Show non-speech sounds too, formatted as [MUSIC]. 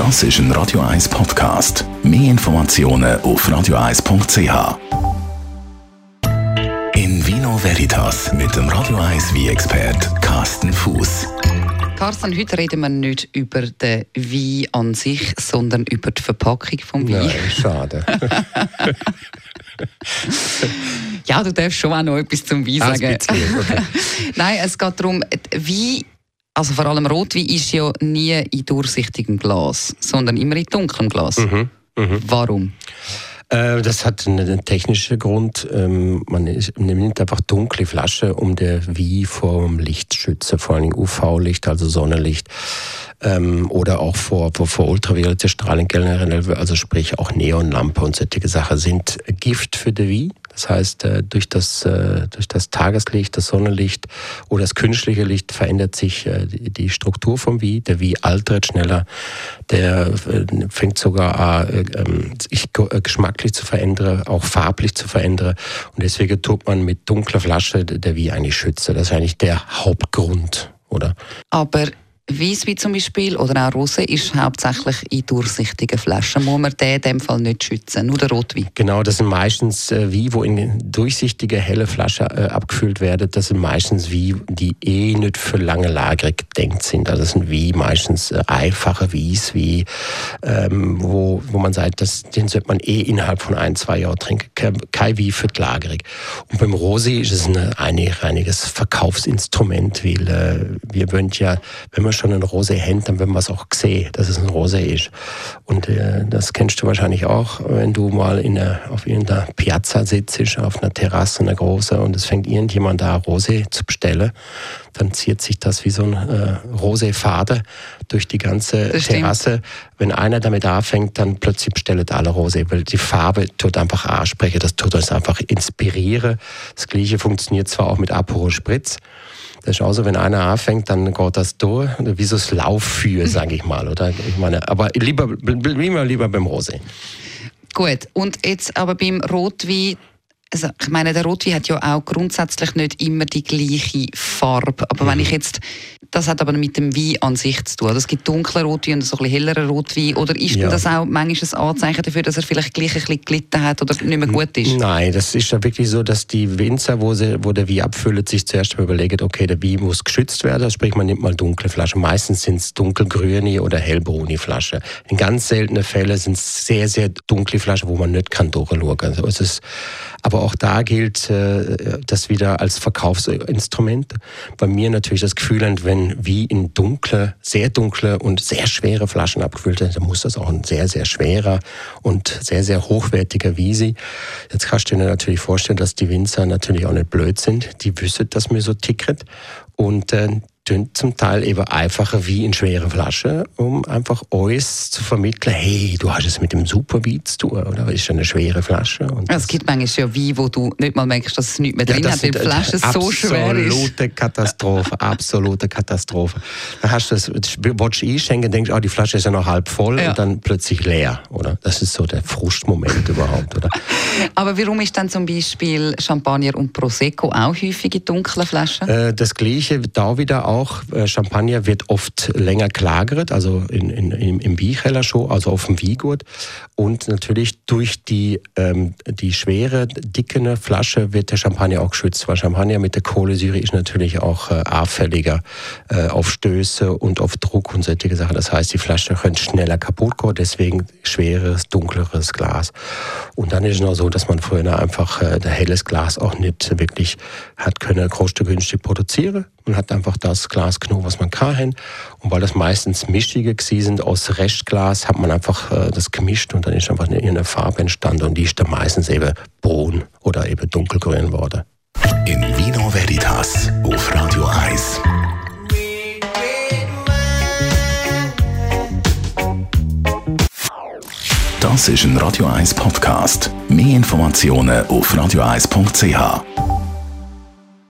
Das ist ein Radio 1 Podcast. Mehr Informationen auf radio1.ch. In Vino Veritas mit dem Radio 1 wie expert Carsten Fuß. Carsten, heute reden wir nicht über den Wein an sich, sondern über die Verpackung vom Wein. Nein, schade. [LAUGHS] ja, du darfst schon auch noch etwas zum Wein sagen. speziell, okay. [LAUGHS] Nein, es geht darum, Wein, also vor allem Rotwein, ist ja nie in durchsichtigem Glas, sondern immer in dunklem Glas. Mhm, Warum? Äh, Das hat einen technischen Grund. Ähm, Man ist- man nimmt einfach dunkle Flasche, um der wie vor dem Licht zu schützen, vor allem UV-Licht, also Sonnenlicht. Ähm, oder auch vor, vor, vor ultraviolette Strahlung generell, also sprich auch Neonlampe und solche Sachen sind Gift für die Wie. Das heißt, äh, durch das, äh, durch das Tageslicht, das Sonnenlicht oder das künstliche Licht verändert sich äh, die Struktur vom Wie. Der Wie altert schneller, der fängt sogar an, äh, ähm, sich ge- geschmacklich zu verändern, auch farblich zu verändern. Und deswegen tut man mit dunkler Flasche der Wie eigentlich schützen. Das ist eigentlich der Hauptgrund, oder? Aber Weisswein zum Beispiel oder auch Rosé ist hauptsächlich in durchsichtigen Flaschen. Muss man den in dem Fall nicht schützen, nur der Rotwein. Genau, das sind meistens äh, wie, wo in durchsichtige, helle Flasche äh, abgefüllt werden. Das sind meistens wie, die eh nicht für lange Lagere gedenkt sind. Also das sind wie meistens äh, einfache Wies, wie, ähm, wo, wo man sagt, das, den sollte man eh innerhalb von ein, zwei Jahren trinken. Kein, wie für die Lagerung. Und beim Rosé ist es ein einig, einiges Verkaufsinstrument, weil äh, wir wollen ja, wenn wir schon ein Rosé haben, dann wollen wir es auch sehen, dass es ein Rosé ist. Und äh, das kennst du wahrscheinlich auch, wenn du mal in einer, auf irgendeiner Piazza sitzt, auf einer Terrasse, einer großen, und es fängt irgendjemand da Rosé zu bestellen, dann zieht sich das wie so ein äh, Rosé-Faden durch die ganze. Terrasse. Wenn einer damit anfängt, dann plötzlich bestellen alle Rosé, weil die Farbe tut einfach ansprechen, das tut uns einfach inspirieren. Das Gleiche funktioniert zwar auch mit Aperol Spritz, das ist auch so, wenn einer anfängt, dann geht das durch, wie so das Lauffeuer, sage ich mal. Oder? Ich meine, aber lieber, lieber, lieber beim Rosé. Gut, und jetzt aber beim Rotwein, also ich meine, der Rotwein hat ja auch grundsätzlich nicht immer die gleiche Farbe. Aber wenn ich jetzt, das hat aber mit dem Wein an sich zu tun. Also Es gibt dunklen Rotwein und so ein bisschen helleren Rotwein. Oder ist Ja. das auch manchmal ein Anzeichen dafür, dass er vielleicht gleich ein bisschen gelitten hat oder nicht mehr gut ist? Nein, das ist ja wirklich so, dass die Winzer, wo, sie, wo der Wein abfüllt, sich zuerst mal überlegen, okay, der Wein muss geschützt werden, sprich man nimmt mal dunkle Flaschen. Meistens sind es dunkelgrüne oder hellbraune Flaschen. In ganz seltenen Fällen sind es sehr, sehr dunkle Flaschen, wo man nicht kann durchschauen. Also es ist, aber auch da gilt äh, das wieder als Verkaufsinstrument. Bei mir natürlich das Gefühl, wenn wie in dunkle, sehr dunkle und sehr schwere Flaschen abgefüllt sind, dann muss das auch ein sehr, sehr schwerer und sehr, sehr hochwertiger Wiese. Jetzt kannst du dir natürlich vorstellen, dass die Winzer natürlich auch nicht blöd sind. Die wissen, dass mir so ticket und äh, tun zum Teil eben einfacher wie in schwere Flasche, um einfach uns zu vermitteln, hey, du hast es mit dem super Wein zu tun, oder? Das ist ja eine schwere Flasche. Und Es gibt manchmal ja Wein, wo du nicht mal merkst, dass es nichts mehr drin hat, weil die Flasche so schwer ist. Absolute Katastrophe, [LAUGHS] absolute Katastrophe. Da hast du das, willst du einschenken, denkst, ah, die Flasche ist ja noch halb voll Ja. und dann plötzlich leer, oder? Das ist so der Frustmoment [LAUGHS] überhaupt, oder? Aber warum ist dann zum Beispiel Champagner und Prosecco auch häufig in dunklen Flaschen? Äh, Das Gleiche da wieder auch. äh, Champagner wird oft länger gelagert, also in, in, im, im Weinkeller schon, also auf dem Weingut. Und natürlich durch die, ähm, die schwere, dicke Flasche wird der Champagner auch geschützt, weil Champagner mit der Kohlensäure ist natürlich auch äh, anfälliger äh, auf Stöße und auf Druck und solche Sachen. Das heißt, die Flasche können schneller kaputt gehen, deswegen schwereres, dunkleres Glas. Und dann ist es noch so, dass man früher einfach äh, helles Glas auch nicht wirklich hat können kostengünstig produzieren. Man hat einfach das Glas genommen, was man kann. Und weil das meistens mischige sind aus Restglas, hat man einfach äh, das gemischt und dann ist einfach eine, eine Farbe entstanden und die ist dann meistens eben braun oder eben dunkelgrün geworden. In Vino Veritas auf Radio 1. Das ist ein Radio 1 Podcast. Mehr Informationen auf radio1.ch.